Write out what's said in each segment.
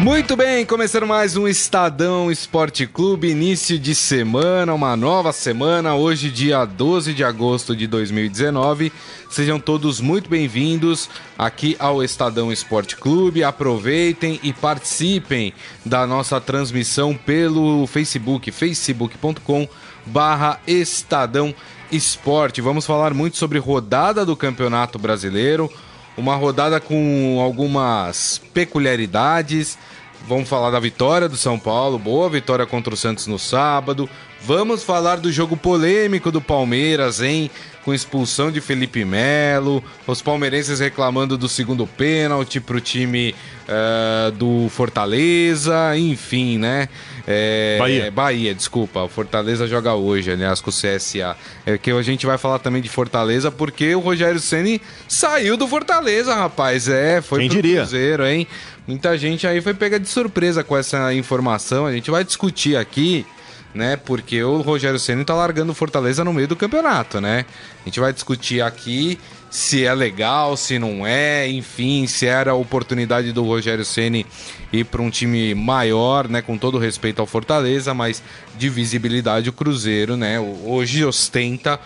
Muito bem, começando mais um Estadão Esporte Clube, início de semana, uma nova semana, hoje dia 12 de agosto de 2019. Sejam todos muito bem-vindos aqui ao Estadão Esporte Clube. Aproveitem e participem da nossa transmissão pelo Facebook, facebook.com barra Estadão Esporte. Vamos falar muito sobre rodada do Campeonato Brasileiro, uma rodada com algumas peculiaridades. Vamos falar da vitória do São Paulo, boa vitória contra o Santos no sábado. Vamos falar do jogo polêmico do Palmeiras, hein? Com expulsão de Felipe Melo, os palmeirenses reclamando do segundo pênalti pro time uh, do Fortaleza, enfim, né? É, Bahia. Bahia, desculpa. O Fortaleza joga hoje, aliás, com o CSA. É que a gente vai falar também de Fortaleza, porque o Rogério Ceni saiu do Fortaleza, rapaz. É, foi Quem pro diria? Cruzeiro, hein? Muita gente aí foi pega de surpresa com essa informação. A gente vai discutir aqui né? Porque o Rogério Ceni tá largando Fortaleza no meio do campeonato, né? A gente vai discutir aqui se é legal, se não é, enfim, se era a oportunidade do Rogério Ceni ir para um time maior, né, com todo respeito ao Fortaleza, mas de visibilidade o Cruzeiro, né, hoje ostenta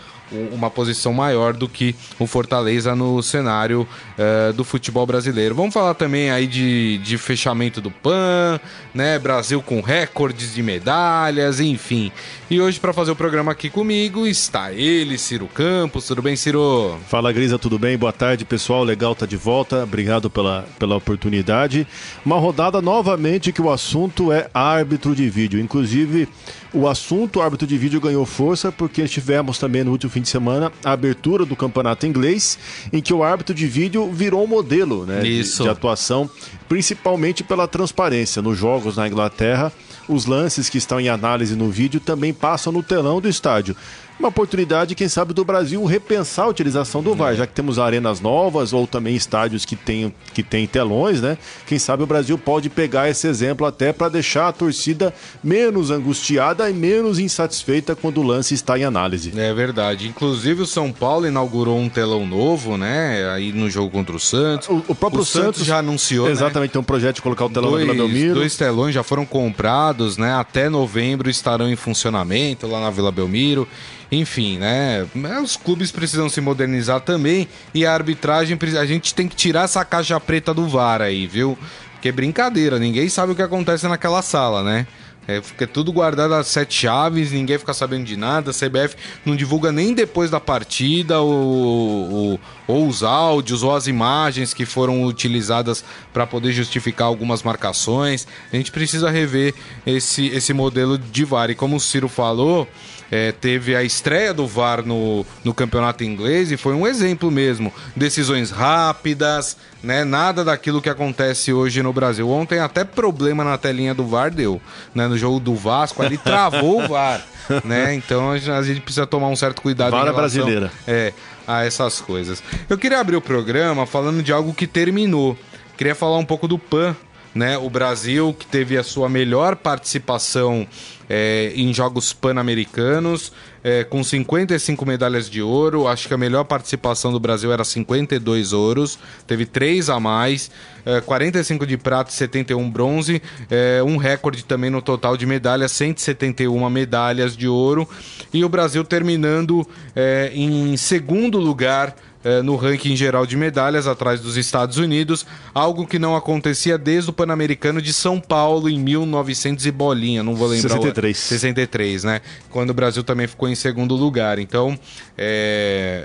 uma posição maior do que o Fortaleza no cenário uh, do futebol brasileiro. Vamos falar também aí de, de fechamento do PAN, né? Brasil com recordes de medalhas, enfim. E hoje, para fazer o programa aqui comigo, está ele, Ciro Campos. Tudo bem, Ciro? Fala, Grisa, tudo bem? Boa tarde, pessoal. Legal tá de volta. Obrigado pela, pela oportunidade. Uma rodada novamente que o assunto é árbitro de vídeo. Inclusive, o assunto árbitro de vídeo ganhou força porque tivemos também no último fim de semana a abertura do campeonato inglês, em que o árbitro de vídeo virou um modelo né, de, de atuação, principalmente pela transparência. Nos jogos na Inglaterra, os lances que estão em análise no vídeo também passam no telão do estádio uma oportunidade, quem sabe, do Brasil repensar a utilização do VAR, já que temos arenas novas ou também estádios que têm que tem telões, né? Quem sabe o Brasil pode pegar esse exemplo até para deixar a torcida menos angustiada e menos insatisfeita quando o lance está em análise. É verdade. Inclusive o São Paulo inaugurou um telão novo, né? Aí no jogo contra o Santos. O, o próprio o Santos, Santos, já anunciou, né? Exatamente, né? tem um projeto de colocar o telão dois, na Vila Belmiro. Dois telões já foram comprados, né? Até novembro estarão em funcionamento lá na Vila Belmiro. Enfim, né? Os clubes precisam se modernizar também e a arbitragem, a gente tem que tirar essa caixa preta do VAR aí, viu? Porque é brincadeira, ninguém sabe o que acontece naquela sala, né? É, fica tudo guardado às sete chaves, ninguém fica sabendo de nada. A CBF não divulga nem depois da partida ou, ou, ou os áudios ou as imagens que foram utilizadas para poder justificar algumas marcações. A gente precisa rever esse, esse modelo de VAR. E como o Ciro falou, é, teve a estreia do VAR no, no campeonato inglês e foi um exemplo mesmo. Decisões rápidas, né? Nada daquilo que acontece hoje no Brasil. Ontem até problema na telinha do VAR deu, né? No jogo do Vasco, ali travou o VAR, né? Então a gente precisa tomar um certo cuidado. VAR brasileira. É, a essas coisas. Eu queria abrir o programa falando de algo que terminou. Queria falar um pouco do PAN, né? O Brasil que teve a sua melhor participação é, em Jogos Pan-Americanos, é, com 55 medalhas de ouro. Acho que a melhor participação do Brasil era 52 ouros, teve 3 a mais, é, 45 de prata e 71 bronze, é, um recorde também no total de medalhas, 171 medalhas de ouro. E o Brasil terminando é, em segundo lugar eh, no ranking geral de medalhas, atrás dos Estados Unidos, algo que não acontecia desde o Pan-Americano de São Paulo em 1900 e bolinha, não vou lembrar. 63. O... 63, né? Quando o Brasil também ficou em segundo lugar. Então, é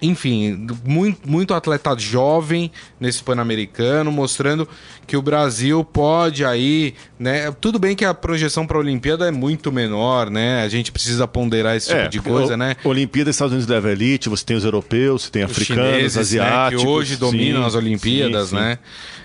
enfim, muito, muito atleta jovem nesse Pan-Americano, mostrando que o Brasil pode aí, né? Tudo bem que a projeção para a Olimpíada é muito menor, né? A gente precisa ponderar esse tipo é, de coisa, o, né? Olimpíada, Estados Unidos leva elite, você tem os europeus, você tem os africanos, chineses, asiáticos. Né? Que hoje dominam sim, as Olimpíadas, sim, sim. né?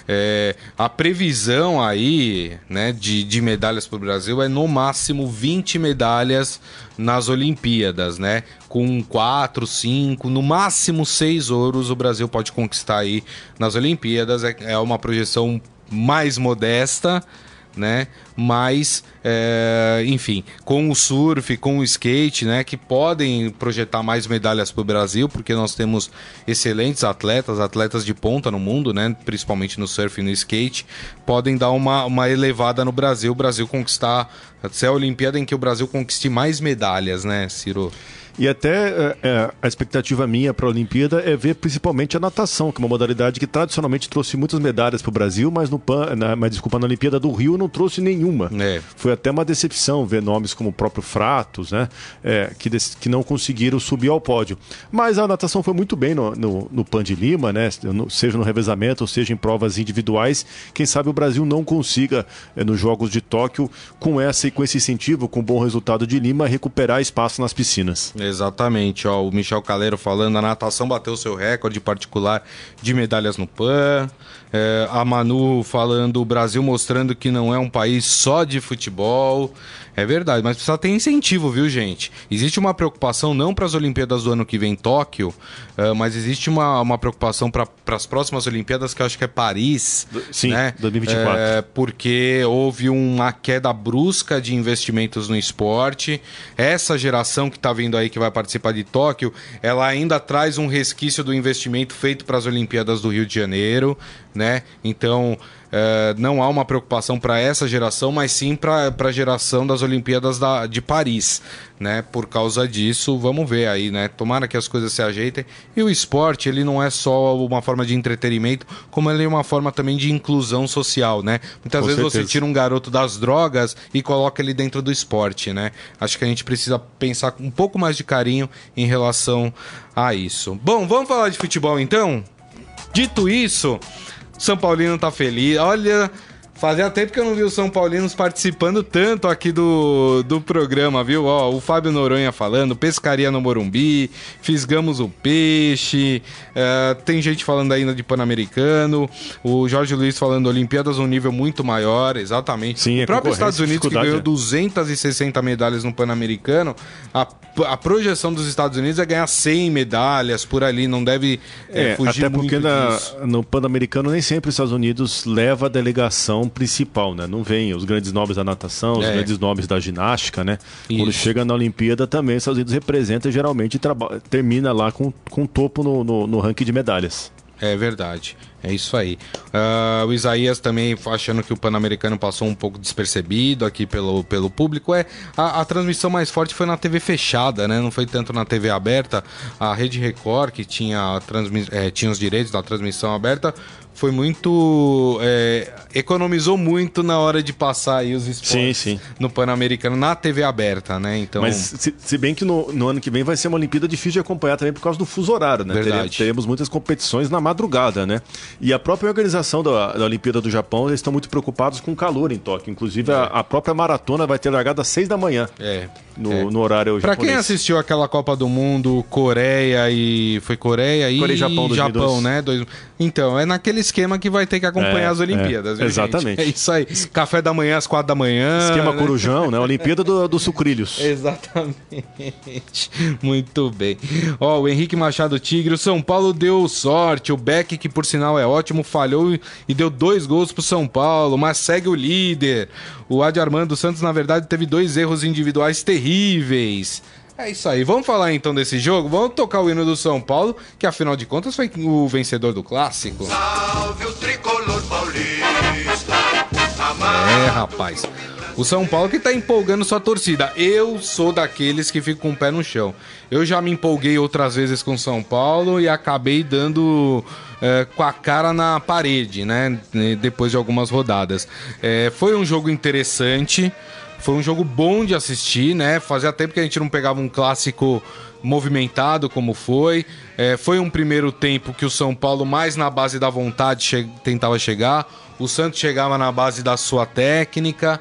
É, a previsão aí né, de, de medalhas para o Brasil é no máximo 20 medalhas nas Olimpíadas, né? Com 4, 5, no máximo 6 ouros o Brasil pode conquistar aí nas Olimpíadas. É, é uma projeção mais modesta né? Mas, é, enfim, com o surf, com o skate, né? Que podem projetar mais medalhas para o Brasil, porque nós temos excelentes atletas, atletas de ponta no mundo, né? Principalmente no surf e no skate, podem dar uma, uma elevada no Brasil, o Brasil conquistar, ser a Olimpíada em que o Brasil conquiste mais medalhas, né, Ciro? E até é, é, a expectativa minha para a Olimpíada é ver principalmente a natação, que é uma modalidade que tradicionalmente trouxe muitas medalhas para o Brasil, mas no PAN, na, mas, desculpa, na Olimpíada do Rio não trouxe nenhuma. É. Foi até uma decepção ver nomes como o próprio Fratos, né? É, que, que não conseguiram subir ao pódio. Mas a natação foi muito bem no, no, no PAN de Lima, né? Seja no revezamento, ou seja em provas individuais. Quem sabe o Brasil não consiga, é, nos Jogos de Tóquio, com essa e com esse incentivo, com o bom resultado de Lima, recuperar espaço nas piscinas. Exatamente, ó, o Michel Caleiro falando, a natação bateu seu recorde particular de medalhas no PAN. É, a Manu falando, o Brasil mostrando que não é um país só de futebol. É verdade, mas precisa ter incentivo, viu, gente? Existe uma preocupação não para as Olimpíadas do ano que vem em Tóquio, uh, mas existe uma, uma preocupação para as próximas Olimpíadas, que eu acho que é Paris. Sim, né? 2024. É, porque houve uma queda brusca de investimentos no esporte. Essa geração que está vindo aí, que vai participar de Tóquio, ela ainda traz um resquício do investimento feito para as Olimpíadas do Rio de Janeiro, né? Então é, não há uma preocupação para essa geração, mas sim para a geração das Olimpíadas da, de Paris. Né? Por causa disso, vamos ver aí, né? Tomara que as coisas se ajeitem. E o esporte, ele não é só uma forma de entretenimento, como ele é uma forma também de inclusão social, né? Muitas Com vezes certeza. você tira um garoto das drogas e coloca ele dentro do esporte, né? Acho que a gente precisa pensar com um pouco mais de carinho em relação a isso. Bom, vamos falar de futebol então? Dito isso, são Paulino tá feliz. Olha, Fazia tempo que eu não vi os São Paulinos participando tanto aqui do, do programa, viu? Ó, o Fábio Noronha falando, pescaria no Morumbi, fisgamos o peixe, uh, tem gente falando ainda de Pan-Americano, o Jorge Luiz falando Olimpíadas um nível muito maior, exatamente. Sim, o próprio Estados Unidos que ganhou 260 medalhas no Pan-Americano, a, a projeção dos Estados Unidos é ganhar 100 medalhas por ali, não deve é, é, fugir até porque na, no Pan-Americano nem sempre os Estados Unidos leva a delegação principal, né? Não vem os grandes nomes da natação, os é. grandes nomes da ginástica, né? Isso. Quando chega na Olimpíada também, os Estados Unidos representa e geralmente termina lá com, com topo no, no, no ranking de medalhas. É verdade. É isso aí. Uh, o Isaías também achando que o Pan-Americano passou um pouco despercebido aqui pelo, pelo público. É, a, a, transmissão mais forte foi na TV fechada, né? Não foi tanto na TV aberta. A Rede Record, que tinha, é, tinha os direitos da transmissão aberta, foi muito. É, economizou muito na hora de passar aí os esportes sim, sim. no Pan-Americano na TV aberta, né? Então... Mas se, se bem que no, no, ano que vem vai ser uma Olimpíada difícil de acompanhar também por causa do fuso horário, né? Verdade. Teremos, teremos muitas competições na madrugada, né? E a própria organização da, da Olimpíada do Japão, eles estão muito preocupados com o calor em Tóquio. Inclusive, é. a, a, própria maratona vai ter largado às seis da manhã. É. No, é. no horário Pra quem assistiu aquela Copa do Mundo, Coreia e. Foi Coreia e Coreia e Japão, Japão né? Dois... Então, é naquele esquema que vai ter que acompanhar é, as Olimpíadas. É, exatamente. Gente? É isso aí. Café da manhã às quatro da manhã. Esquema né? corujão, né? Olimpíada dos do sucrilhos. Exatamente. Muito bem. Ó, o Henrique Machado Tigre, o São Paulo deu sorte. O Beck, que por sinal é ótimo, falhou e deu dois gols pro São Paulo, mas segue o líder. O Adi Armando Santos, na verdade, teve dois erros individuais terríveis. É isso aí. Vamos falar então desse jogo? Vamos tocar o hino do São Paulo, que afinal de contas foi o vencedor do clássico. Salve o tricolor paulista. É, rapaz. O São Paulo que tá empolgando sua torcida. Eu sou daqueles que ficam com o pé no chão. Eu já me empolguei outras vezes com o São Paulo e acabei dando é, com a cara na parede, né? Depois de algumas rodadas. É, foi um jogo interessante. Foi um jogo bom de assistir, né? Fazia tempo que a gente não pegava um clássico movimentado como foi. É, foi um primeiro tempo que o São Paulo, mais na base da vontade, che tentava chegar. O Santos chegava na base da sua técnica.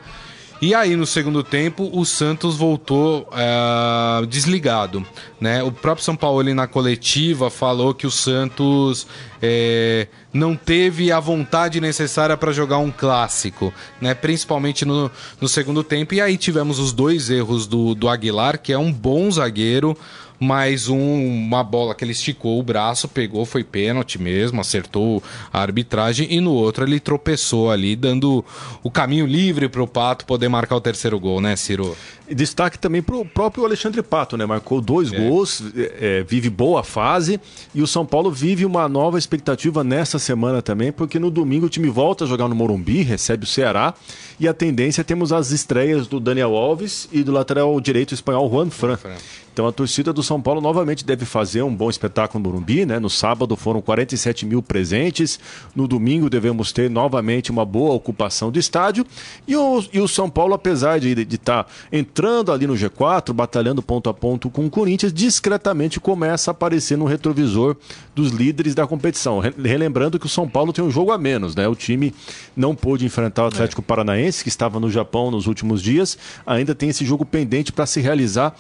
E aí, no segundo tempo, o Santos voltou é, desligado. Né? O próprio São Paulo, na coletiva, falou que o Santos é, não teve a vontade necessária para jogar um clássico, né? principalmente no, no segundo tempo. E aí tivemos os dois erros do, do Aguilar, que é um bom zagueiro, mas um, uma bola que ele esticou o braço, pegou, foi pênalti mesmo, acertou a arbitragem, e no outro ele tropeçou ali, dando o caminho livre para o Pato poder marcar o terceiro gol, né, Ciro? Destaque também para o próprio Alexandre Pato, né? Marcou dois é. gols, é, é, vive boa fase e o São Paulo vive uma nova expectativa nessa semana também, porque no domingo o time volta a jogar no Morumbi, recebe o Ceará e a tendência é temos as estreias do Daniel Alves e do lateral direito espanhol Juan Fran. Juan Fran. Então a torcida do São Paulo novamente deve fazer um bom espetáculo no Morumbi, né? No sábado foram 47 mil presentes, no domingo devemos ter novamente uma boa ocupação do estádio e o, e o São Paulo, apesar de estar tá entrando ali no G4, batalhando ponto a ponto com o Corinthians, discretamente começa a aparecer no retrovisor dos líderes da competição. Relembrando que o São Paulo tem um jogo a menos, né? O time não pôde enfrentar o Atlético é. Paranaense, que estava no Japão nos últimos dias, ainda tem esse jogo pendente para se realizar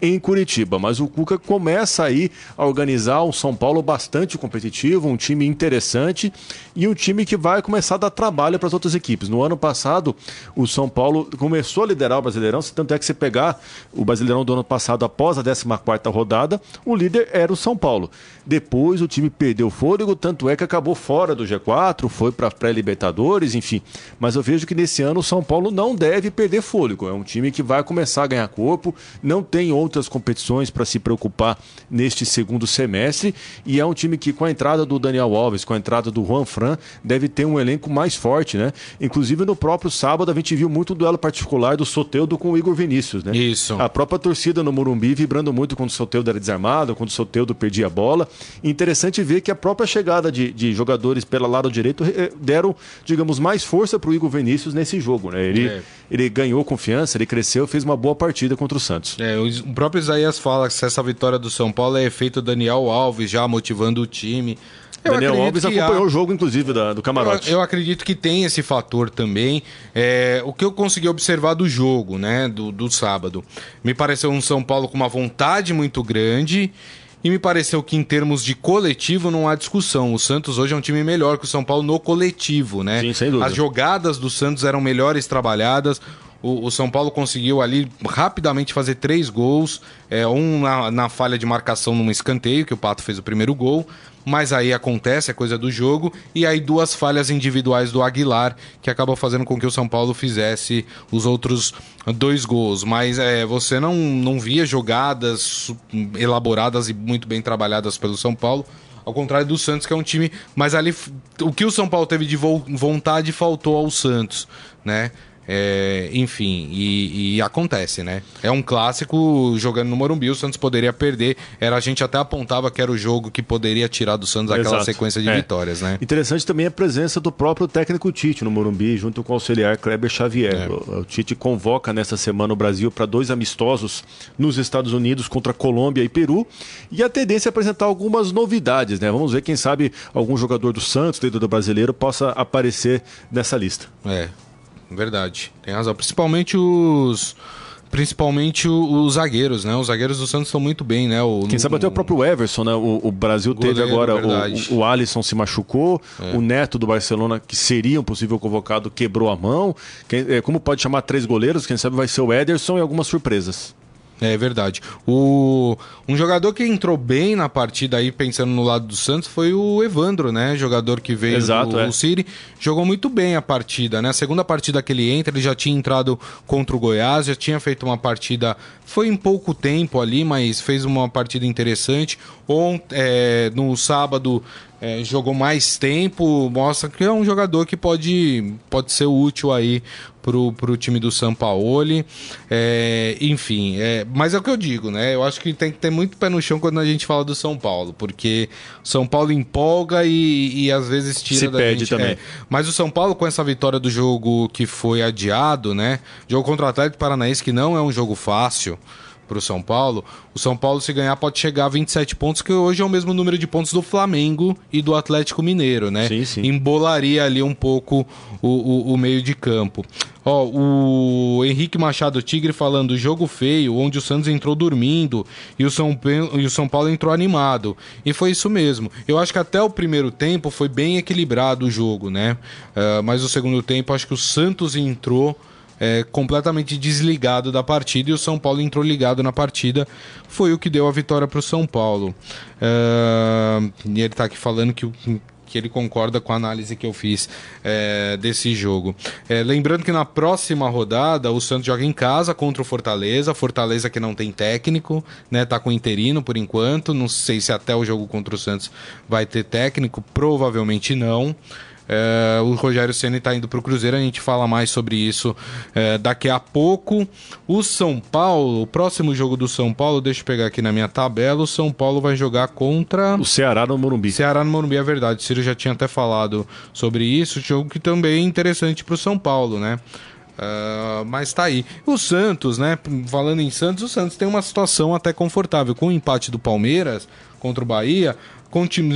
em Curitiba. Mas o Cuca começa aí a organizar um São Paulo bastante competitivo, um time interessante e um time que vai começar a dar trabalho para as outras equipes. No ano passado, o São Paulo começou a liderar o Brasileirão, tanto é que você pegar o Brasileirão do ano passado após a 14ª rodada, o líder era o São Paulo. Depois o time perdeu fôlego, tanto é que acabou fora do G4, foi para pré-libertadores, enfim. Mas eu vejo que nesse ano o São Paulo não deve perder fôlego. É um time que vai começar a ganhar corpo, não tem outras competições para se preocupar neste segundo semestre. E é um time que, com a entrada do Daniel Alves, com a entrada do Juan Fran, deve ter um elenco mais forte, né? Inclusive no próprio sábado a gente viu muito o duelo particular do Soteudo com o Igor Vinícius, né? Isso. A própria torcida no Morumbi vibrando muito quando o Soteudo era desarmado, quando o Soteudo perdia a bola. Interessante ver que a própria chegada de, de jogadores pela lado direito eh, deram, digamos, mais força para o Igor Vinícius nesse jogo, né? Ele, é. ele ganhou confiança, ele cresceu, fez uma boa partida contra o Santos. É, o próprio Isaías fala que essa vitória do São Paulo é efeito Daniel Alves já motivando o time. Eu Daniel Alves acompanhou há... o jogo, inclusive, da, do camarote. Eu, eu, acredito que tem esse fator também. É, o que eu consegui observar do jogo, né, do, do sábado, me pareceu um São Paulo com uma vontade muito grande e me pareceu que em termos de coletivo não há discussão. O Santos hoje é um time melhor que o São Paulo no coletivo, né? Sim, sem dúvida. As jogadas do Santos eram melhores trabalhadas. O, o, São Paulo conseguiu ali rapidamente fazer três gols, é, um na, na, falha de marcação num escanteio, que o Pato fez o primeiro gol, mas aí acontece, é coisa do jogo, e aí duas falhas individuais do Aguilar, que acabou fazendo com que o São Paulo fizesse os outros dois gols. Mas é, você não, não via jogadas elaboradas e muito bem trabalhadas pelo São Paulo. Ao contrário do Santos, que é um time. Mas ali, o que o São Paulo teve de vontade faltou ao Santos, né? É, enfim, e, e, acontece, né? É um clássico jogando no Morumbi, o Santos poderia perder. Era, a gente até apontava que era o jogo que poderia tirar do Santos aquela Exato. sequência de é. vitórias, né? Interessante também a presença do próprio técnico Tite no Morumbi, junto com o auxiliar Kleber Xavier. É. O, o Tite convoca nessa semana o Brasil para dois amistosos nos Estados Unidos contra Colômbia e Peru. E a tendência é apresentar algumas novidades, né? Vamos ver, quem sabe, algum jogador do Santos, dentro do brasileiro, possa aparecer nessa lista. É, Verdade. Tem razão. Principalmente os. Principalmente os zagueiros, né? Os zagueiros do Santos estão muito bem, né? O, Quem sabe até o próprio Everson, né? O, o Brasil goleiro, teve agora. O, o Alisson se machucou, é. o Neto do Barcelona, que seria um possível convocado, quebrou a mão. Quem, é, como pode chamar três goleiros? Quem sabe vai ser o Ederson e algumas surpresas. É verdade. O, um jogador que entrou bem na partida aí, pensando no lado do Santos, foi o Evandro, né? Jogador que veio Exato, do, é. City. Jogou muito bem a partida, né? A segunda partida que ele entra, ele já tinha entrado contra o Goiás, já tinha feito uma partida. Foi em pouco tempo ali, mas fez uma partida interessante. Ont, é, no sábado é, jogou mais tempo, mostra que é um jogador que pode, pode ser útil aí pro, pro time do Sampaoli. É, enfim, é, mas é o que eu digo, né? Eu acho que tem que ter muito pé no chão quando a gente fala do São Paulo, porque o São Paulo empolga e, e às vezes tira Se da perde gente. também. É, mas o São Paulo, com essa vitória do jogo que foi adiado, né? Jogo contra o Atlético Paranaense, que não é um jogo fácil para o São Paulo, o São Paulo, se ganhar, pode chegar a 27 pontos, que hoje é o mesmo número de pontos do Flamengo e do Atlético Mineiro, né? Sim, sim. Embolaria ali um pouco o, o, o meio de campo. Ó, o Henrique Machado Tigre falando jogo feio, onde o Santos entrou dormindo e o São, e o São Paulo entrou animado. E foi isso mesmo. Eu acho que até o primeiro tempo foi bem equilibrado o jogo, né? Uh, mas o segundo tempo, acho que o Santos entrou é, completamente desligado da partida e o São Paulo entrou ligado na partida. Foi o que deu a vitória para o São Paulo. Uh, e ele está aqui falando que que ele concorda com a análise que eu fiz é, desse jogo. É, lembrando que na próxima rodada o Santos joga em casa contra o Fortaleza, Fortaleza que não tem técnico, né? Tá com interino por enquanto. Não sei se até o jogo contra o Santos vai ter técnico, provavelmente não. É, o Rogério Senna está indo para o Cruzeiro, a gente fala mais sobre isso é, daqui a pouco. O São Paulo, o próximo jogo do São Paulo, deixa eu pegar aqui na minha tabela, o São Paulo vai jogar contra... O Ceará no Morumbi. Ceará no Morumbi, é verdade. O Ciro já tinha até falado sobre isso, jogo que também é interessante para o São Paulo, né? Uh, mas tá aí. O Santos, né? Falando em Santos, o Santos tem uma situação até confortável. Com o empate do Palmeiras contra o Bahia,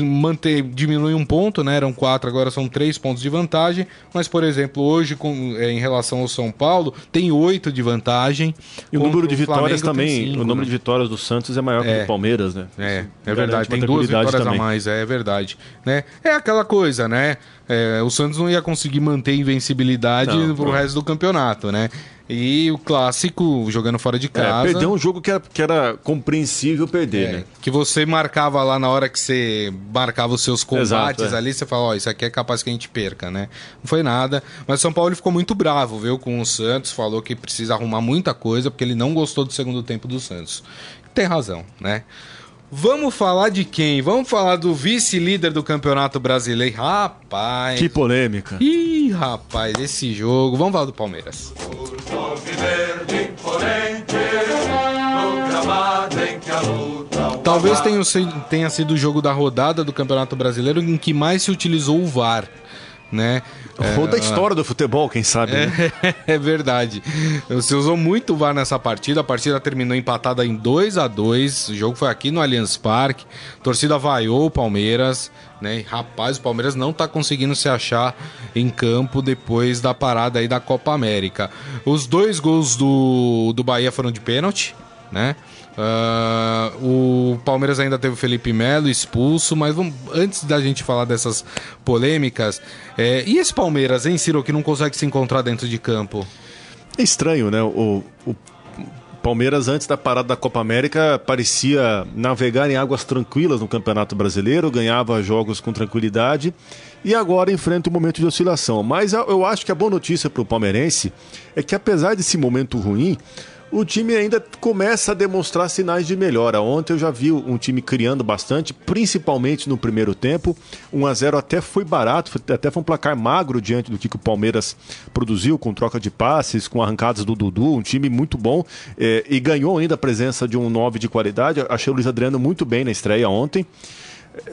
manter, diminui um ponto, né? Eram quatro, agora são três pontos de vantagem. Mas, por exemplo, hoje, com, é, em relação ao São Paulo, tem oito de vantagem. E o número de vitórias também, cinco, o número né? de vitórias do Santos é maior é, que o do Palmeiras, né? É, é verdade. Tem duas vitórias também. a mais, é, é verdade. Né? É aquela coisa, né? É, o Santos não ia conseguir manter invencibilidade não, pro não. resto do campeonato, né? E o clássico, jogando fora de é, casa. É, perdeu um jogo que era, que era compreensível perder, é, né? Que você marcava lá na hora que você marcava os seus combates Exato, é. ali, você fala, ó, oh, isso aqui é capaz que a gente perca, né? Não foi nada. Mas o São Paulo ficou muito bravo, viu, com o Santos, falou que precisa arrumar muita coisa, porque ele não gostou do segundo tempo do Santos. Tem razão, né? Vamos falar de quem? Vamos falar do vice-líder do Campeonato Brasileiro. Rapaz. Que polêmica. Ih, rapaz, esse jogo. Vamos falar do Palmeiras. Talvez tenha, tenha sido o jogo da rodada do Campeonato Brasileiro em que mais se utilizou o VAR né? Ou é, da história do futebol, quem sabe. É, né? é verdade. Você usou muito o VAR nessa partida. A partida terminou empatada em 2 a 2 O jogo foi aqui no Allianz Parque. A torcida vaiou o Palmeiras. Né? Rapaz, o Palmeiras não está conseguindo se achar em campo depois da parada aí da Copa América. Os dois gols do, do Bahia foram de pênalti, né? Uh, o Palmeiras ainda teve o Felipe Melo expulso, mas vamos, antes da gente falar dessas polêmicas, é, e esse Palmeiras, hein, Ciro, que não consegue se encontrar dentro de campo? É estranho, né? O, o Palmeiras, antes da parada da Copa América, parecia navegar em águas tranquilas no Campeonato Brasileiro, ganhava jogos com tranquilidade e agora enfrenta um momento de oscilação. Mas eu acho que a boa notícia para o palmeirense é que, apesar desse momento ruim, o time ainda começa a demonstrar sinais de melhora. Ontem eu já vi um time criando bastante, principalmente no primeiro tempo. 1 a 0 até foi barato, até foi um placar magro diante do que o Palmeiras produziu, com troca de passes, com arrancadas do Dudu, um time muito bom é, e ganhou ainda a presença de um 9 de qualidade. Achei o Luiz Adriano muito bem na estreia ontem.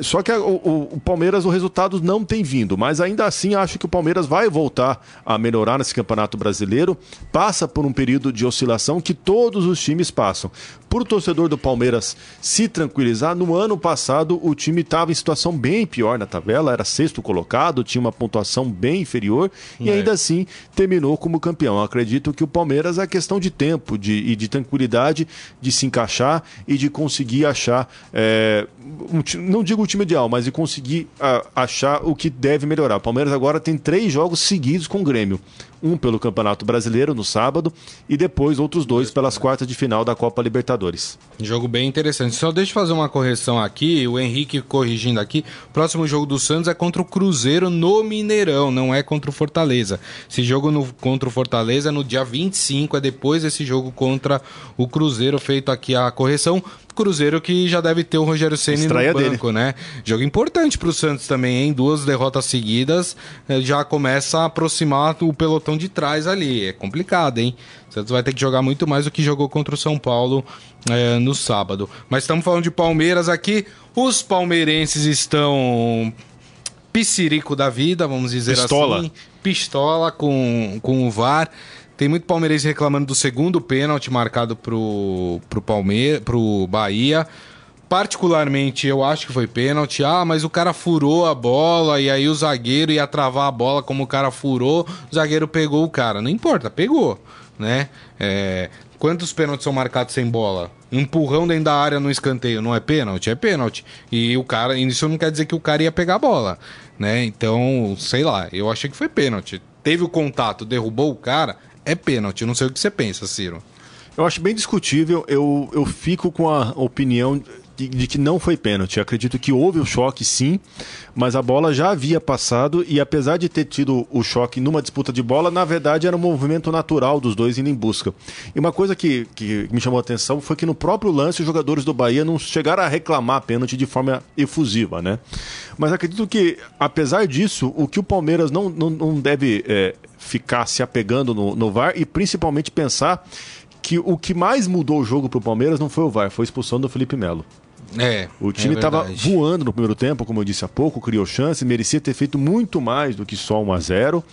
Só que o, o, Palmeiras, o resultado não tem vindo, mas ainda assim acho que o Palmeiras vai voltar a melhorar nesse Campeonato Brasileiro. Passa por um período de oscilação que todos os times passam. Por o torcedor do Palmeiras se tranquilizar, no ano passado o time estava em situação bem pior na tabela, era sexto colocado, tinha uma pontuação bem inferior e é. ainda assim terminou como campeão. acredito que o Palmeiras é questão de tempo de, e de tranquilidade de se encaixar e de conseguir achar. É, um, não digo o time ideal, mas de conseguir a, achar o que deve melhorar. O Palmeiras agora tem três jogos seguidos com o Grêmio um pelo Campeonato Brasileiro no sábado e depois outros dois pelas quartas de final da Copa Libertadores. Jogo bem interessante. Só deixa eu fazer uma correção aqui, o Henrique corrigindo aqui. Próximo jogo do Santos é contra o Cruzeiro no Mineirão, não é contra o Fortaleza. Esse jogo no, contra o Fortaleza é no dia 25, é depois desse jogo contra o Cruzeiro, feito aqui a correção. Cruzeiro que já deve ter o Rogério Ceni no banco, dele. né? Jogo importante para o Santos também, hein? Duas derrotas seguidas, eh, já começa a aproximar o pelotão de trás ali. É complicado, hein? O Santos vai ter que jogar muito mais do que jogou contra o São Paulo é, no sábado. Mas estamos falando de Palmeiras aqui. Os palmeirenses estão piscirico da vida, vamos dizer Pistola. assim. Pistola com, com o VAR. Tem muito palmeirense reclamando do segundo pênalti marcado pro, pro, pro Bahia. Particularmente, eu acho que foi pênalti. Ah, mas o cara furou a bola e aí o zagueiro ia travar a bola como o cara furou, o zagueiro pegou o cara. Não importa, pegou, né? É... Quantos pênaltis são marcados sem bola? Empurrão dentro da área no escanteio não é pênalti? É pênalti. E o cara, isso não quer dizer que o cara ia pegar a bola, né? Então, sei lá, eu achei que foi pênalti. Teve o contato, derrubou o cara, é pênalti. Não sei o que você pensa, Ciro. Eu acho bem discutível. Eu, eu fico com a opinião de, que não foi pênalti. Acredito que houve o choque, sim, mas a bola já havia passado e apesar de ter tido o choque numa disputa de bola, na verdade era um movimento natural dos dois indo em busca. E uma coisa que, que me chamou a atenção foi que no próprio lance os jogadores do Bahia não chegaram a reclamar pênalti de forma efusiva, né? Mas acredito que, apesar disso, o que o Palmeiras não, não, não deve é, ficar se apegando no, no VAR e principalmente pensar que o que mais mudou o jogo para o Palmeiras não foi o VAR, foi a expulsão do Felipe Melo. É, o time estava é voando no primeiro tempo, como eu disse há pouco, criou chance, merecia ter feito muito mais do que só 1 a 0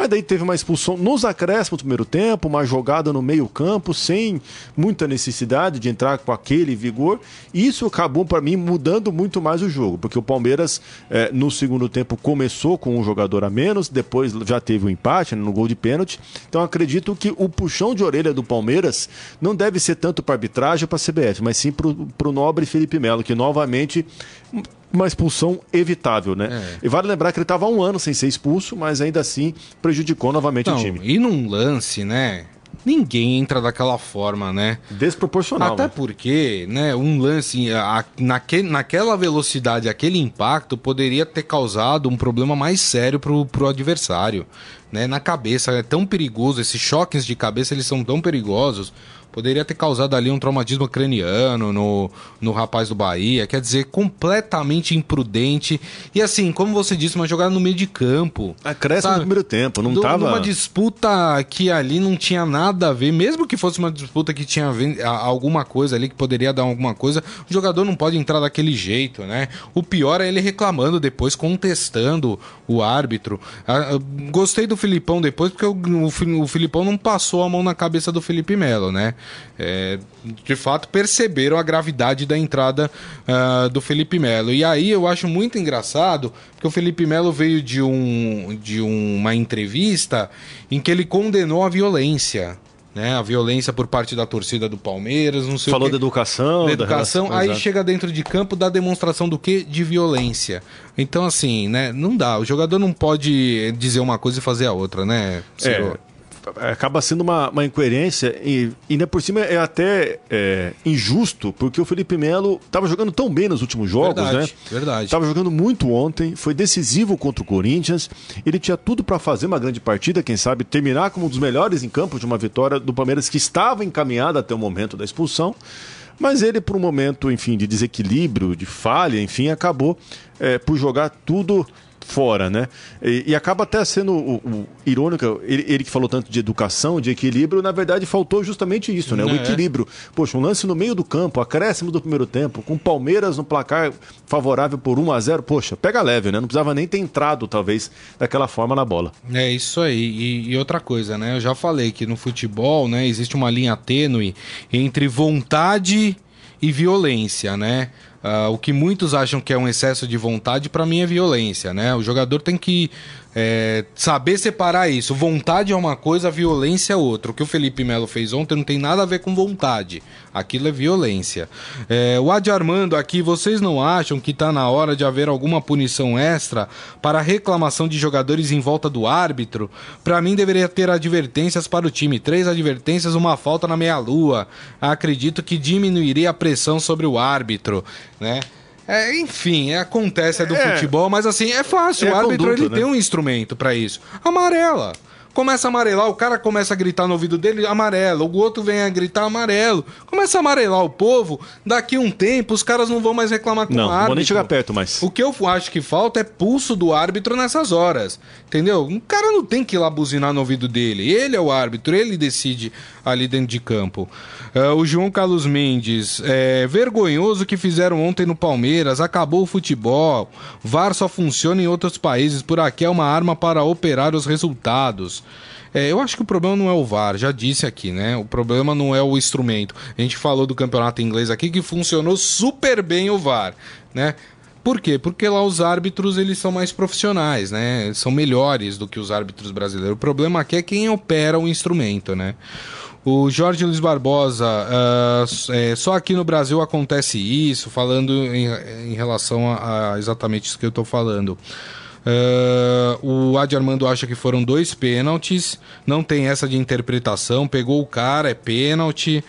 mas daí teve uma expulsão nos acréscimos do primeiro tempo, uma jogada no meio-campo, sem muita necessidade de entrar com aquele vigor. Isso acabou, para mim, mudando muito mais o jogo, porque o Palmeiras, eh, no segundo tempo, começou com um jogador a menos, depois já teve o um empate né, no gol de pênalti. Então acredito que o puxão de orelha do Palmeiras não deve ser tanto para arbitragem ou para a CBF, mas sim para o nobre Felipe Melo, que novamente uma expulsão evitável, né? É. E vale lembrar que ele estava um ano sem ser expulso, mas ainda assim prejudicou novamente Não, o time. E num lance, né? Ninguém entra daquela forma, né? Desproporcional. Até né? porque, né, um lance a, naque, naquela velocidade, aquele impacto poderia ter causado um problema mais sério pro, pro adversário, né? Na cabeça, é tão perigoso, esses choques de cabeça, eles são tão perigosos poderia ter causado ali um traumatismo craniano no, no rapaz do Bahia. Quer dizer, completamente imprudente. E assim, como você disse, uma jogada no meio de campo. Acréscimo no primeiro tempo, não estava. Uma disputa que ali não tinha nada a ver, mesmo que fosse uma disputa que tinha alguma coisa ali que poderia dar alguma coisa, o jogador não pode entrar daquele jeito, né? O pior é ele reclamando depois, contestando o árbitro. Ah, gostei do Filipão depois, porque o, o Filipão não passou a mão na cabeça do Felipe Melo, né? É, de fato perceberam a gravidade da entrada uh, do Felipe Melo. E aí eu acho muito engraçado, porque o Felipe Melo veio de, um, de uma entrevista em que ele condenou a violência. Né, a violência por parte da torcida do Palmeiras, não sei Falou da educação. Da educação, da aí exato. chega dentro de campo da demonstração do que? De violência. Então, assim, né, não dá. O jogador não pode dizer uma coisa e fazer a outra, né? Ciro? É, acaba sendo uma, uma incoerência e ainda por cima é até é, injusto, porque o Felipe Melo estava jogando tão bem nos últimos jogos, verdade, né? Verdade. Estava jogando muito ontem, foi decisivo contra o Corinthians. Ele tinha tudo para fazer uma grande partida, quem sabe terminar como um dos melhores em campo de uma vitória do Palmeiras que estava encaminhada até o momento da expulsão. Mas ele, por um momento, enfim, de desequilíbrio, de falha, enfim, acabou é, por jogar tudo fora, né? E, e acaba até sendo o, o irônico, ele, ele, que falou tanto de educação, de equilíbrio, na verdade faltou justamente isso, né? O é. equilíbrio. Poxa, um lance no meio do campo, acréscimo do primeiro tempo, com Palmeiras no placar favorável por 1 a 0 poxa, pega leve, né? Não precisava nem ter entrado, talvez, daquela forma na bola. É isso aí. E, e outra coisa, né? Eu já falei que no futebol, né, existe uma linha tênue entre vontade e violência, né? Uh, o que muitos acham que é um excesso de vontade, para mim é violência, né? O jogador tem que é, saber separar isso. Vontade é uma coisa, violência é outra. O que o Felipe Melo fez ontem não tem nada a ver com vontade. Aquilo é violência. É, o Adi Armando aqui, vocês não acham que está na hora de haver alguma punição extra para reclamação de jogadores em volta do árbitro? Para mim, deveria ter advertências para o time. Três advertências, uma falta na meia-lua. Acredito que diminuiria a pressão sobre o árbitro, né? É, enfim, é, acontece, é do é, futebol, mas assim, é fácil. É o árbitro conduta, ele né? tem um instrumento para isso. Amarela começa a amarelar, o cara começa a gritar no ouvido dele, amarelo, o outro vem a gritar amarelo. Começa a amarelar o povo, daqui um tempo os caras não vão mais reclamar com não, o árbitro. Não, vou nem chegar perto mais. O que eu acho que falta é pulso do árbitro nessas horas, entendeu? Um cara não tem que ir lá buzinar no ouvido dele, ele é o árbitro, ele decide ali dentro de campo. Uh, o João Carlos Mendes, é vergonhoso que fizeram ontem no Palmeiras, acabou o futebol, VAR só funciona em outros países, por aqui é uma arma para operar os resultados. É, eu acho que o problema não é o VAR, já disse aqui, né? O problema não é o instrumento. A gente falou do campeonato inglês aqui que funcionou super bem o VAR, né? Por quê? Porque lá os árbitros eles são mais profissionais, né? São melhores do que os árbitros brasileiros. O problema aqui é quem opera o instrumento, né? O Jorge Luiz Barbosa, uh, é, só aqui no Brasil acontece isso, falando em, em relação a, a exatamente isso que eu estou falando. Uh, o Adi Armando acha que foram dois pênaltis. Não tem essa de interpretação. Pegou o cara, é pênalti.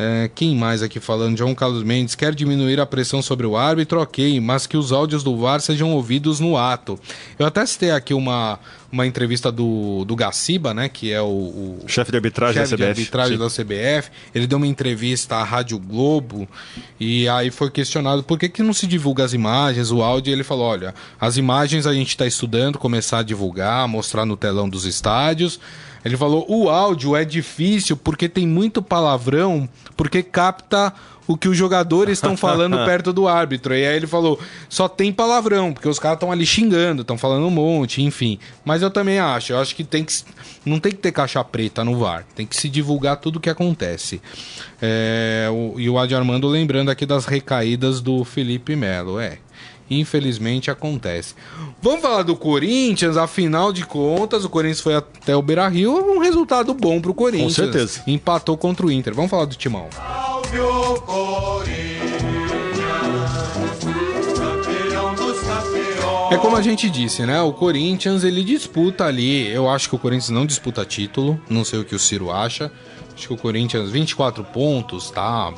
É, quem mais aqui falando? João Carlos Mendes quer diminuir a pressão sobre o árbitro, ok, mas que os áudios do VAR sejam ouvidos no ato. Eu até citei aqui uma, uma entrevista do, do Gaciba, né? Que é o, o chefe de arbitragem chefe da CBF. De arbitragem da CBF. Ele deu uma entrevista à Rádio Globo e aí foi questionado por que, que não se divulga as imagens, o áudio, e ele falou: olha, as imagens a gente está estudando, começar a divulgar, mostrar no telão dos estádios. Ele falou: o áudio é difícil porque tem muito palavrão, porque capta o que os jogadores estão falando perto do árbitro. E aí ele falou: só tem palavrão, porque os caras estão ali xingando, estão falando um monte, enfim. Mas eu também acho, eu acho que tem que. Não tem que ter caixa preta no VAR, tem que se divulgar tudo o que acontece. É, o, e o Adi Armando lembrando aqui das recaídas do Felipe Melo. É, infelizmente acontece. Vamos falar do Corinthians, afinal de contas, o Corinthians foi até o Beira Rio, um resultado bom pro Corinthians. Com certeza. Empatou contra o Inter. Vamos falar do Timão. Salve o Corinthians, campeão dos campeões. É como a gente disse, né? O Corinthians ele disputa ali. Eu acho que o Corinthians não disputa título. Não sei o que o Ciro acha. Acho que o Corinthians, 24 pontos, tá?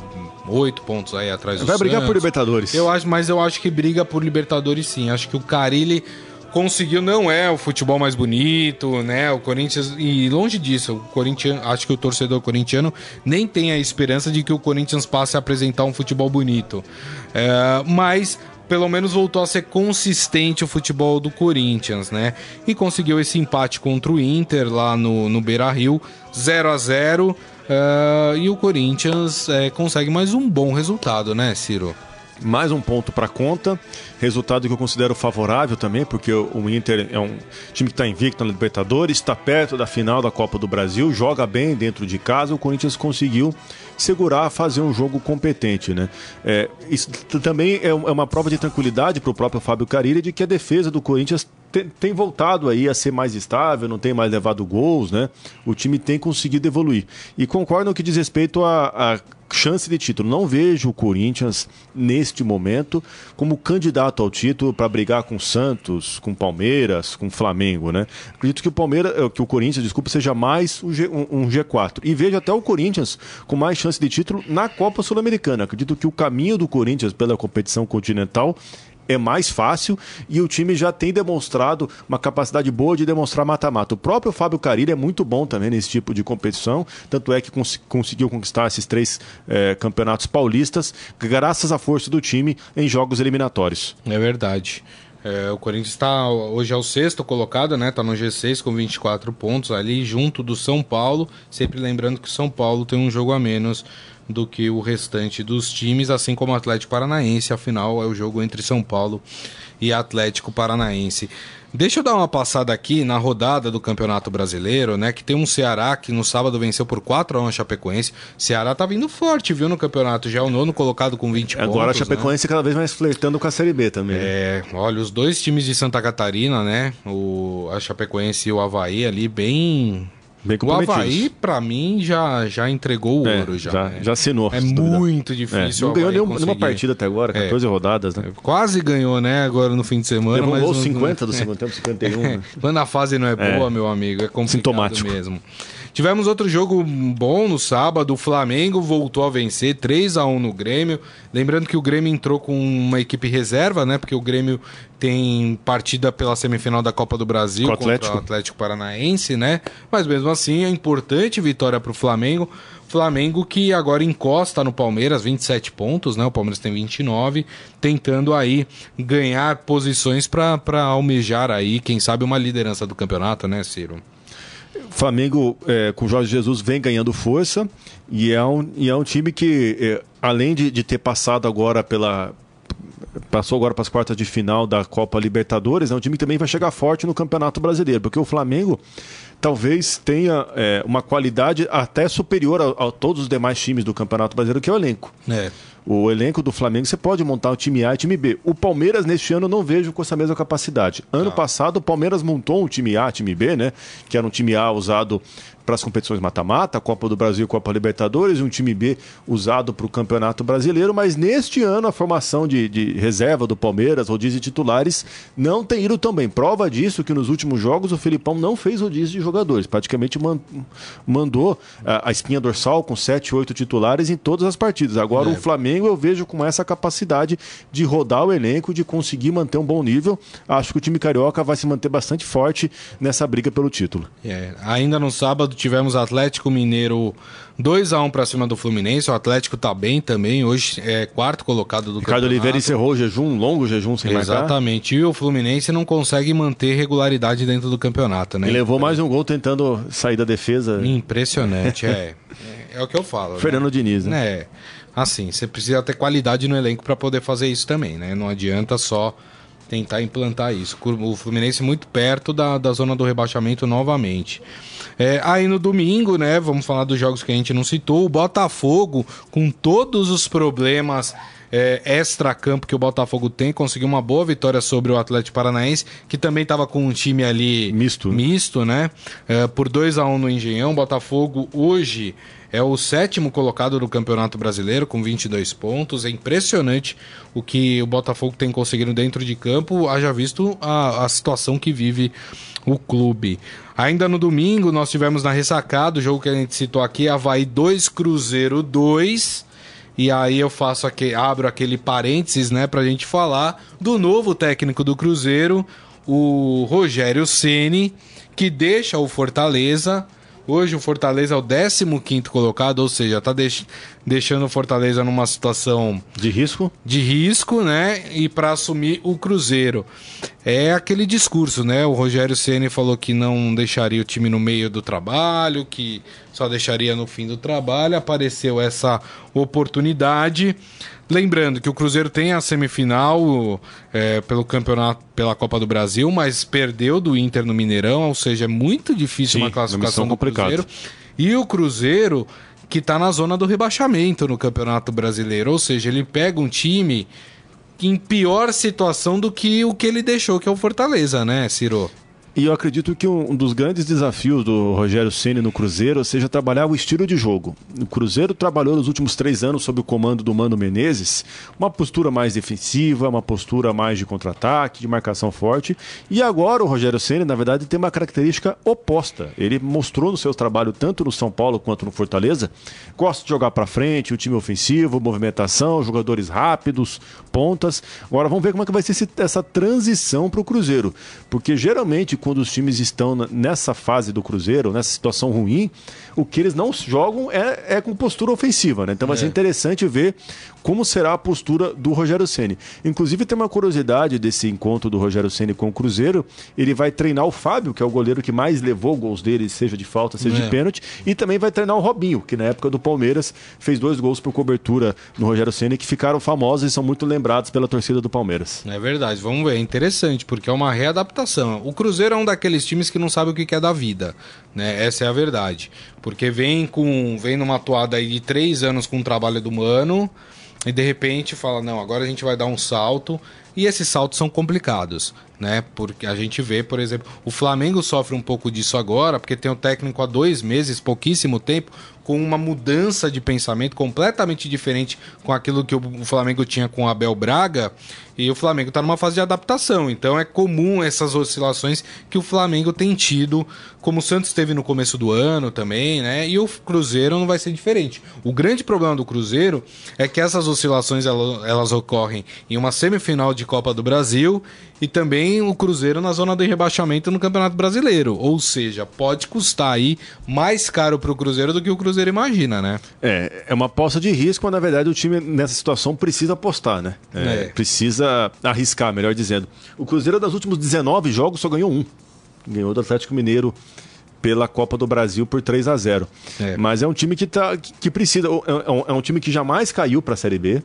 8 pontos aí atrás do Vai brigar Santos. por Libertadores. Eu acho, mas eu acho que briga por Libertadores sim. Acho que o Carilli conseguiu, não é o futebol mais bonito, né? O Corinthians e longe disso, o Corinthians, acho que o torcedor corintiano nem tem a esperança de que o Corinthians passe a apresentar um futebol bonito. É, mas pelo menos voltou a ser consistente o futebol do Corinthians, né? E conseguiu esse empate contra o Inter lá no, no Beira Rio, 0 a 0 uh, E o Corinthians é, consegue mais um bom resultado, né, Ciro? mais um ponto para conta. Resultado que eu considero favorável também, porque o Inter é um time que está invicto na Libertadores, está perto da final da Copa do Brasil, joga bem dentro de casa. O Corinthians conseguiu segurar, fazer um jogo competente, né? É, isso também é uma prova de tranquilidade para o próprio Fábio Carilli de que a defesa do Corinthians tem, tem, voltado aí a ser mais estável, não tem mais levado gols, né? O time tem conseguido evoluir. E concordo no que diz respeito a chance de título. Não vejo o Corinthians, neste momento, como candidato ao título para brigar com Santos, com Palmeiras, com Flamengo, né? Acredito que o Palmeiras, que o Corinthians, desculpa, seja mais um, G, um, um G4. E vejo até o Corinthians com mais chance de título na Copa Sul-Americana. Acredito que o caminho do Corinthians pela competição continental é mais fácil e o time já tem demonstrado uma capacidade boa de demonstrar mata-mata. O próprio Fábio Carilli é muito bom também nesse tipo de competição, tanto é que cons conseguiu conquistar esses três é, campeonatos paulistas graças à força do time em jogos eliminatórios. É verdade. É, o Corinthians está hoje é o sexto colocado, né? Tá no G6 com 24 pontos ali junto do São Paulo. Sempre lembrando que o São Paulo tem um jogo a menos do que o restante dos times, assim como o Atlético Paranaense. Afinal, é o jogo entre São Paulo e Atlético Paranaense. Deixa eu dar uma passada aqui na rodada do Campeonato Brasileiro, né? Que tem um Ceará que no sábado venceu por 4 a 1 a Chapecoense. Ceará tá vindo forte, viu, no campeonato. Já é o nono colocado com 20 Agora pontos. Agora a Chapecoense né? cada vez mais flertando com a Série B também. É, olha, os dois times de Santa Catarina, né? O, a Chapecoense e o Havaí ali bem Bem o Havaí, pra mim, já, já entregou o é, ouro. Já, já, né? já assinou. É muito difícil. É, não ganhou nenhuma, nenhuma partida até agora, 14 é. rodadas, né? Quase ganhou, né? Agora no fim de semana. Levou mas gol não, 50 do segundo tempo, 51. Né? Quando a fase não é boa, meu amigo, é complicado Sintomático. mesmo. Tivemos outro jogo bom no sábado. O Flamengo voltou a vencer 3 a 1 no Grêmio. Lembrando que o Grêmio entrou com uma equipe reserva, né? Porque o Grêmio tem partida pela semifinal da Copa do Brasil Com o contra Atlético. o Atlético Paranaense, né? Mas mesmo assim, é importante vitória para o Flamengo. Flamengo que agora encosta no Palmeiras, 27 pontos, né? O Palmeiras tem 29, tentando aí ganhar posições para almejar aí, quem sabe, uma liderança do campeonato, né, Ciro? Flamengo é, com Jorge Jesus vem ganhando força e é um, e é um time que, é, além de, de ter passado agora pela, passou agora para as quartas de final da Copa Libertadores, é um time que também vai chegar forte no Campeonato Brasileiro, porque o Flamengo talvez tenha é, uma qualidade até superior a, a, todos os demais times do Campeonato Brasileiro, que é o elenco. É. O elenco do Flamengo, você pode montar um time A e time B. O Palmeiras, neste ano, não vejo com essa mesma capacidade. Ano passado, o Palmeiras montou um time A, time B, né? Que era um time A usado para as competições mata-mata, Copa do Brasil, Copa Libertadores, e um time B usado para o Campeonato Brasileiro, mas neste ano a formação de, de reserva do Palmeiras, rodízio de titulares, não tem ido tão bem. Prova disso que nos últimos jogos o Filipão não fez rodízio de jogadores, praticamente man, mandou a, a, espinha dorsal com 7, 8 titulares em todas as partidas. Agora é. o Flamengo eu vejo com essa capacidade de rodar o elenco, de conseguir manter um bom nível. Acho que o time carioca vai se manter bastante forte nessa briga pelo título. É, ainda no sábado tivemos Atlético Mineiro 2 a 1 para cima do Fluminense. O Atlético tá bem também. Hoje é quarto colocado do Ricardo Oliveira encerrou o jejum, um longo jejum sem Exatamente. Marcar. E o Fluminense não consegue manter regularidade dentro do campeonato, né? E levou mais um gol tentando sair da defesa. Impressionante, é. é. é. o que eu falo. Fernando né? Diniz, né? É. Assim, você precisa ter qualidade no elenco para poder fazer isso também, né? Não adianta só tentar implantar isso. O Fluminense muito perto da, da zona do rebaixamento novamente. É, aí no domingo, né, vamos falar dos jogos que a gente não citou, o Botafogo, com todos os problemas é, extra-campo que o Botafogo tem, conseguiu uma boa vitória sobre o Atlético Paranaense, que também estava com um time ali misto, misto né? É, por 2 a 1 um no Engenhão. Botafogo hoje é o sétimo colocado do Campeonato Brasileiro com 22 pontos. É impressionante o que o Botafogo tem conseguido dentro de campo, haja visto a, a situação que vive o clube. Ainda no domingo, nós tivemos na ressacada o jogo que a gente citou aqui: Havaí 2, Cruzeiro 2. E aí eu faço aqui, abro aquele parênteses, né, pra gente falar do novo técnico do Cruzeiro, o Rogério Ceni, que deixa o Fortaleza Hoje o Fortaleza é o 15 colocado, ou seja, está deix deixando o Fortaleza numa situação de risco, de risco, né? E para assumir o Cruzeiro. É aquele discurso, né? O Rogério Ceni falou que não deixaria o time no meio do trabalho, que só deixaria no fim do trabalho. Apareceu essa oportunidade. Lembrando que o Cruzeiro tem a semifinal é, pelo campeonato, pela Copa do Brasil, mas perdeu do Inter no Mineirão, ou seja, é muito difícil Sim, uma classificação do Cruzeiro. E o Cruzeiro que está na zona do rebaixamento no Campeonato Brasileiro, ou seja, ele pega um time em pior situação do que o que ele deixou, que é o Fortaleza, né, Ciro? E eu acredito que um dos grandes desafios do Rogério Ceni no Cruzeiro seja trabalhar o estilo de jogo. O Cruzeiro trabalhou nos últimos três anos sob o comando do Mano Menezes uma postura mais defensiva, uma postura mais de contra-ataque, de marcação forte. E agora o Rogério Ceni, na verdade, tem uma característica oposta. Ele mostrou no seu trabalho tanto no São Paulo quanto no Fortaleza, gosta de jogar para frente, o time ofensivo, movimentação, jogadores rápidos, pontas. Agora vamos ver como é que vai ser essa transição para o Cruzeiro, porque geralmente quando os times estão nessa fase do Cruzeiro, nessa situação ruim, o que eles não jogam é, é com postura ofensiva, né? Então vai é. ser interessante ver como será a postura do Rogério Ceni. Inclusive tem uma curiosidade desse encontro do Rogério Ceni com o Cruzeiro, ele vai treinar o Fábio, que é o goleiro que mais levou gols dele, seja de falta, seja é. de pênalti, e também vai treinar o Robinho, que na época do Palmeiras fez dois gols por cobertura no Rogério Ceni que ficaram famosos e são muito lembrados pela torcida do Palmeiras. É verdade, vamos ver, é interessante, porque é uma readaptação. O Cruzeiro é um daqueles times que não sabe o que é da vida, né? Essa é a verdade. Porque vem com vem numa toada aí de três anos com o trabalho do Mano e de repente fala, não, agora a gente vai dar um salto. E esses saltos são complicados, né? Porque a gente vê, por exemplo, o Flamengo sofre um pouco disso agora, porque tem o técnico há dois meses, pouquíssimo tempo, com uma mudança de pensamento completamente diferente com aquilo que o Flamengo tinha com o Abel Braga. E o Flamengo está numa fase de adaptação, então é comum essas oscilações que o Flamengo tem tido, como o Santos teve no começo do ano também, né? E o Cruzeiro não vai ser diferente. O grande problema do Cruzeiro é que essas oscilações elas, elas ocorrem em uma semifinal de Copa do Brasil e também o Cruzeiro na zona de rebaixamento no Campeonato Brasileiro. Ou seja, pode custar aí mais caro para o Cruzeiro do que o Cruzeiro imagina, né? É, é uma aposta de risco, mas na verdade o time nessa situação precisa apostar, né? É, é. Precisa arriscar, melhor dizendo. O Cruzeiro, das últimos 19 jogos, só ganhou um. Ganhou do Atlético Mineiro pela Copa do Brasil por 3 a 0 é. Mas é um time que, tá, que precisa. É um, é um time que jamais caiu para a Série B.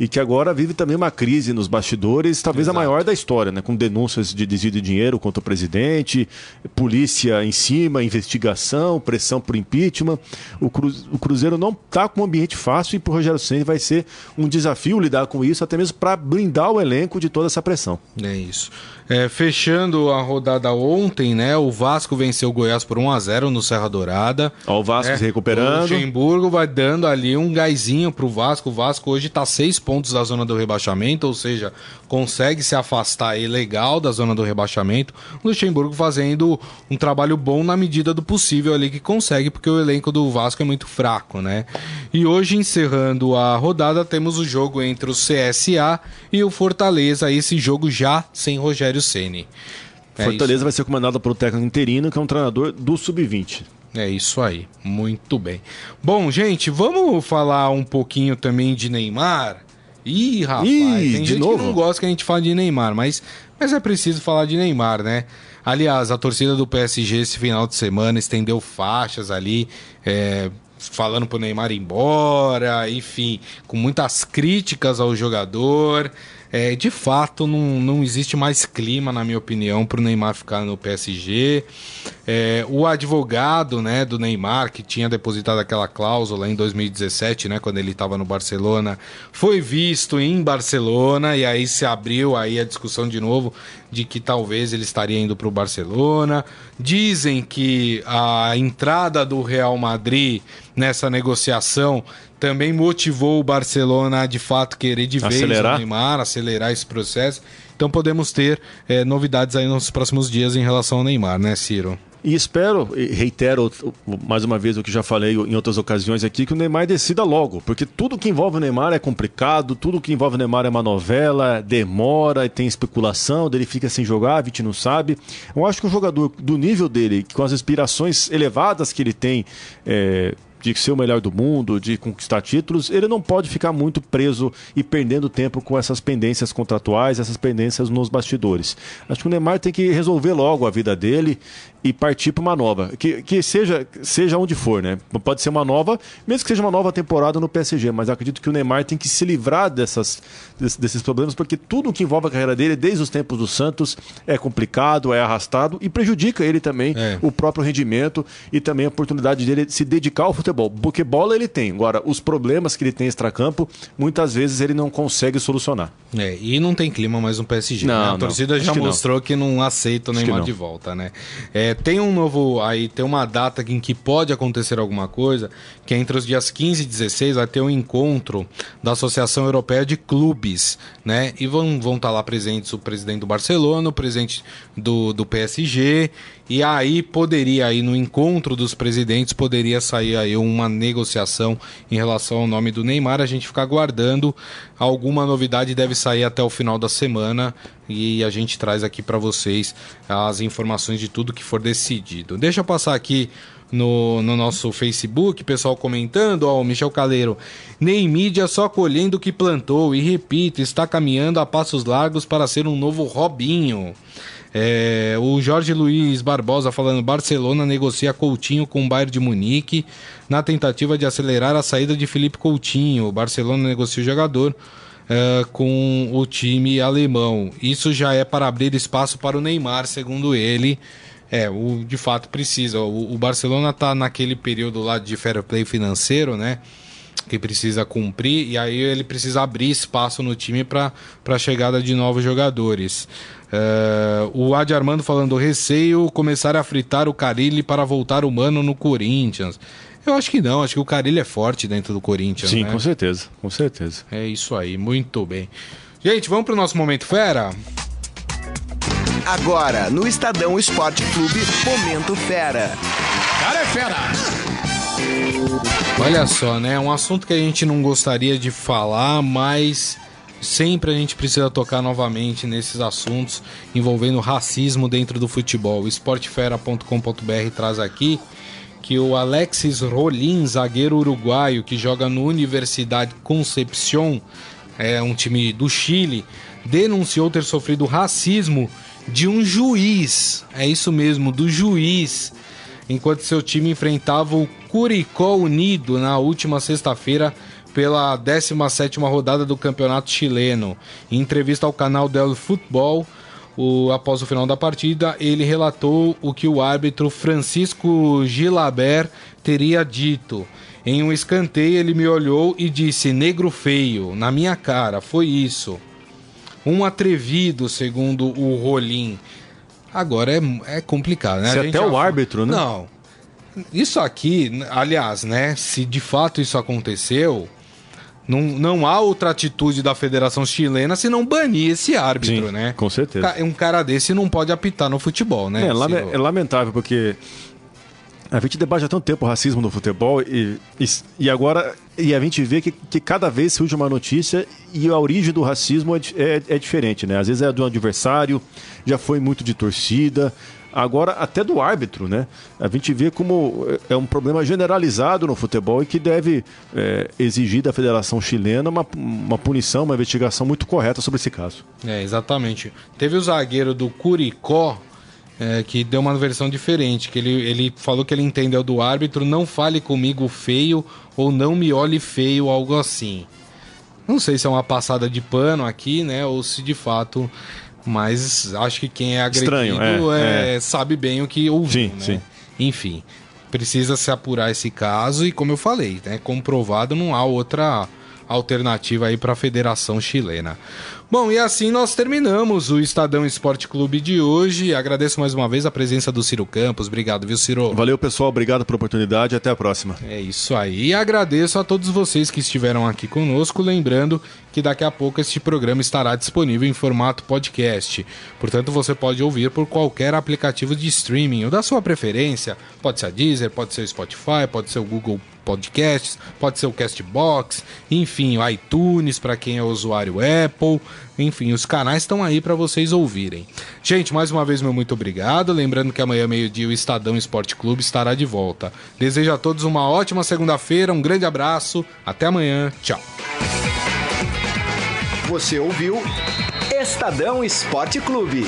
e que agora vive também uma crise nos bastidores, talvez Exato. a maior da história, né? Com denúncias de desvio de dinheiro contra o presidente, polícia em cima, investigação, pressão por impeachment. O, o Cruzeiro não está com um ambiente fácil e para o Rogério Ceni vai ser um desafio lidar com isso, até mesmo para blindar o elenco de toda essa pressão. É isso. É, fechando a rodada ontem, né? O Vasco venceu o Goiás por 1 a 0 no Serra Dourada. Ó, o Vasco É, se O recuperando. Luxemburgo vai dando ali um gásinho pro Vasco. O Vasco hoje tá seis pontos da zona do rebaixamento, ou seja, consegue se afastar aí legal da zona do rebaixamento. O Luxemburgo fazendo um trabalho bom na medida do possível ali que consegue, porque o elenco do Vasco é muito fraco, né? E hoje, encerrando a rodada, temos o jogo entre o CSA e o Fortaleza. Esse jogo já sem Rogério Ceni. É Fortaleza vai ser comandado pelo técnico interino, que é um treinador do Sub-20. É isso aí, muito bem. Bom, gente, vamos falar um pouquinho também de Neymar. Ih, rapaz, Ih, tem de gente novo? que não gosta que a gente fale de Neymar, mas, mas é preciso falar de Neymar, né? Aliás, a torcida do PSG esse final de semana estendeu faixas ali, é, falando pro Neymar ir embora, enfim, com muitas críticas ao jogador. É, de fato, não, não existe mais clima, na minha opinião, pro Neymar ficar no PSG. É, o advogado né, do Neymar, que tinha depositado aquela cláusula em 2017, né, quando ele estava no Barcelona, foi visto em Barcelona e aí se abriu aí a discussão de novo de que talvez ele estaria indo para o Barcelona. Dizem que a entrada do Real Madrid nessa negociação também motivou o Barcelona a de fato querer de vez Acelerar? o Neymar, acelerar esse processo. Então podemos ter eh, novidades aí nos próximos dias em relação ao Neymar, né, Ciro? E espero, e reitero mais uma vez o que já falei em outras ocasiões aqui, que o Neymar decida logo, porque tudo que envolve o Neymar é complicado, tudo que envolve o Neymar é uma novela, demora, tem especulação, dele fica sem jogar, a gente não sabe. Eu acho que um jogador do nível dele, com as aspirações elevadas que ele tem, é, de ser o melhor do mundo, de conquistar títulos, ele não pode ficar muito preso e perdendo tempo com essas pendências contratuais, essas pendências nos bastidores. Acho que o Neymar tem que resolver logo a vida dele e partir para uma nova. Que, que seja, seja onde for, né? Pode ser uma nova, mesmo que seja uma nova temporada no PSG, mas acredito que o Neymar tem que se livrar dessas, des- desses problemas, porque tudo que envolve a carreira dele, desde os tempos do Santos, é complicado, é arrastado e prejudica ele também, É. o próprio rendimento e também a oportunidade dele de se dedicar ao futebol. Porque bola ele tem. Agora, os problemas que ele tem extracampo, muitas vezes ele não consegue solucionar. É, e não tem clima mais no PSG. Não, né? A não. torcida Acho já que não. mostrou que não aceita o Neymar não. de volta, né? É, tem um novo. Aí tem uma data em que pode acontecer alguma coisa, que é entre os dias 15 e 16 vai ter um encontro da Associação Europeia de Clubes, né? E vão estar vão tá lá presentes o presidente do Barcelona, o presidente do, do PSG. E aí poderia aí no encontro dos presidentes poderia sair aí uma negociação em relação ao nome do Neymar. A gente fica aguardando alguma novidade deve sair até o final da semana e a gente traz aqui para vocês as informações de tudo que for decidido. Deixa eu passar aqui no, no nosso Facebook, pessoal comentando, ó, o Michel Caleiro, nem mídia só colhendo o que plantou, e repito, está caminhando a passos largos para ser um novo Robinho. É, o Jorge Luiz Barbosa falando: Barcelona negocia Coutinho com o Bayern de Munique na tentativa de acelerar a saída de Felipe Coutinho. O Barcelona negocia o jogador é, com o time alemão. Isso já é para abrir espaço para o Neymar, segundo ele. É, o, de fato precisa. O, o Barcelona está naquele período lá de fair play financeiro, né? Que precisa cumprir, e aí ele precisa abrir espaço no time para a chegada de novos jogadores. É, o Adi Armando falando receio começar a fritar o Carilli para voltar humano no Corinthians. Eu acho que não, acho que o Carilli é forte dentro do Corinthians. Sim, né? com certeza, com certeza. É isso aí, muito bem. Gente, vamos pro nosso momento fera? Agora, no Estadão Esporte Clube, Momento Fera. Cara é fera! Olha só, né? Um assunto que a gente não gostaria de falar, mas sempre a gente precisa tocar novamente nesses assuntos envolvendo racismo dentro do futebol. Esportefera.com.br traz aqui que o Alexis Rolim, zagueiro uruguaio que joga no Universidade Concepción, é um time do Chile, denunciou ter sofrido racismo de um juiz. É isso mesmo, do juiz enquanto seu time enfrentava o Curicó Unido na última sexta-feira pela 17ª rodada do Campeonato Chileno. Em entrevista ao canal Del Futebol, o, após o final da partida, ele relatou o que o árbitro Francisco Gilabert teria dito. Em um escanteio, ele me olhou e disse: Negro feio, na minha cara, foi isso. Um atrevido, segundo o Rolim. Agora é, é complicado, né? Se até o já- árbitro, né? Não. Isso aqui, aliás, né? Se de fato isso aconteceu, não, não há outra atitude da Federação Chilena se não banir esse árbitro, Sim, né? com certeza. Um cara desse não pode apitar no futebol, né? É, lame- é lamentável, porque a gente debate há tanto tempo o racismo no futebol e, e, e agora e a gente vê que, que cada vez surge uma notícia e a origem do racismo é, é, é diferente, né? Às vezes é do adversário, já foi muito de torcida, agora até do árbitro, né? A gente vê como é um problema generalizado no futebol e que deve é, exigir da Federação Chilena uma, uma punição, uma investigação muito correta sobre esse caso. É, exatamente. Teve o zagueiro do Curicó, é, que deu uma versão diferente, que ele, ele falou que ele entendeu do árbitro, não fale comigo feio ou não me olhe feio, algo assim. Não sei se é uma passada de pano aqui, né, ou se de fato... Mas acho que quem é agredido Estranho, é, é, sabe bem o que ouviu, Sim, né? sim. Enfim, precisa se apurar esse caso e, como eu falei, né, comprovado, não há outra alternativa aí para a Federação Chilena. Bom, e assim nós terminamos o Estadão Esporte Clube de hoje. Agradeço mais uma vez a presença do Ciro Campos. Obrigado, viu, Ciro? Valeu, pessoal. Obrigado pela oportunidade. Até a próxima. É isso aí. E agradeço a todos vocês que estiveram aqui conosco. Lembrando que daqui a pouco este programa estará disponível em formato podcast. Portanto, você pode ouvir por qualquer aplicativo de streaming ou da sua preferência. Pode ser a Deezer, pode ser o Spotify, pode ser o Google Podcasts, pode ser o Castbox, enfim, o iTunes para quem é usuário Apple. Enfim, os canais estão aí para vocês ouvirem. Gente, mais uma vez, meu muito obrigado. Lembrando que amanhã, meio-dia, o Estadão Esporte Clube estará de volta. Desejo a todos uma ótima segunda-feira, um grande abraço, até amanhã, tchau. Você ouviu Estadão Esporte Clube.